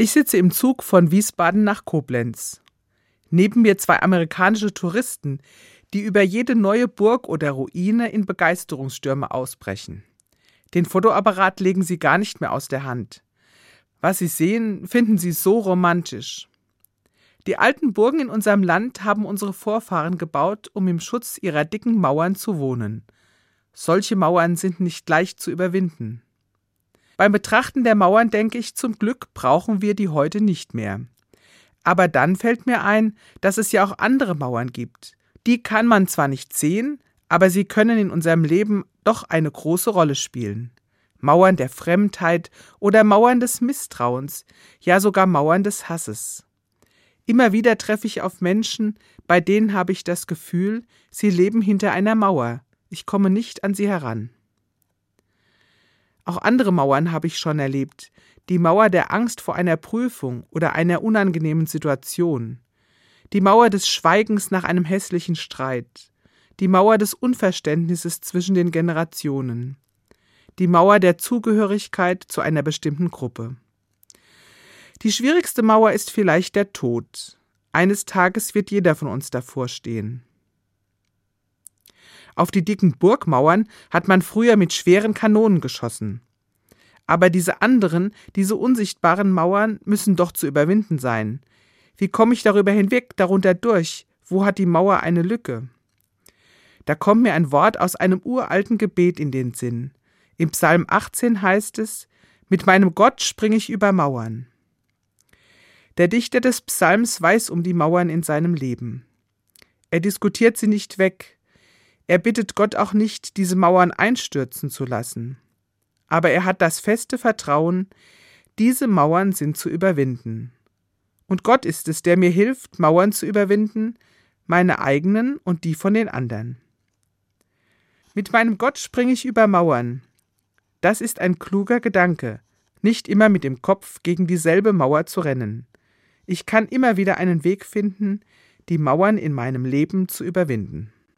Ich sitze im Zug von Wiesbaden nach Koblenz. Neben mir zwei amerikanische Touristen, die über jede neue Burg oder Ruine in Begeisterungsstürme ausbrechen. Den Fotoapparat legen sie gar nicht mehr aus der Hand. Was sie sehen, finden sie so romantisch. Die alten Burgen in unserem Land haben unsere Vorfahren gebaut, um im Schutz ihrer dicken Mauern zu wohnen. Solche Mauern sind nicht leicht zu überwinden. Beim Betrachten der Mauern denke ich, zum Glück brauchen wir die heute nicht mehr. Aber dann fällt mir ein, dass es ja auch andere Mauern gibt. Die kann man zwar nicht sehen, aber sie können in unserem Leben doch eine große Rolle spielen. Mauern der Fremdheit oder Mauern des Misstrauens, ja sogar Mauern des Hasses. Immer wieder treffe ich auf Menschen, bei denen habe ich das Gefühl, sie leben hinter einer Mauer, ich komme nicht an sie heran. Auch andere Mauern habe ich schon erlebt. Die Mauer der Angst vor einer Prüfung oder einer unangenehmen Situation. Die Mauer des Schweigens nach einem hässlichen Streit. Die Mauer des Unverständnisses zwischen den Generationen. Die Mauer der Zugehörigkeit zu einer bestimmten Gruppe. Die schwierigste Mauer ist vielleicht der Tod. Eines Tages wird jeder von uns davor stehen. Auf die dicken Burgmauern hat man früher mit schweren Kanonen geschossen. Aber diese anderen, diese unsichtbaren Mauern müssen doch zu überwinden sein. Wie komme ich darüber hinweg, darunter durch? Wo hat die Mauer eine Lücke? Da kommt mir ein Wort aus einem uralten Gebet in den Sinn. Im Psalm 18 heißt es, mit meinem Gott springe ich über Mauern. Der Dichter des Psalms weiß um die Mauern in seinem Leben. Er diskutiert sie nicht weg, er bittet Gott auch nicht, diese Mauern einstürzen zu lassen. Aber er hat das feste Vertrauen, diese Mauern sind zu überwinden. Und Gott ist es, der mir hilft, Mauern zu überwinden, meine eigenen und die von den anderen. Mit meinem Gott springe ich über Mauern. Das ist ein kluger Gedanke, nicht immer mit dem Kopf gegen dieselbe Mauer zu rennen. Ich kann immer wieder einen Weg finden, die Mauern in meinem Leben zu überwinden.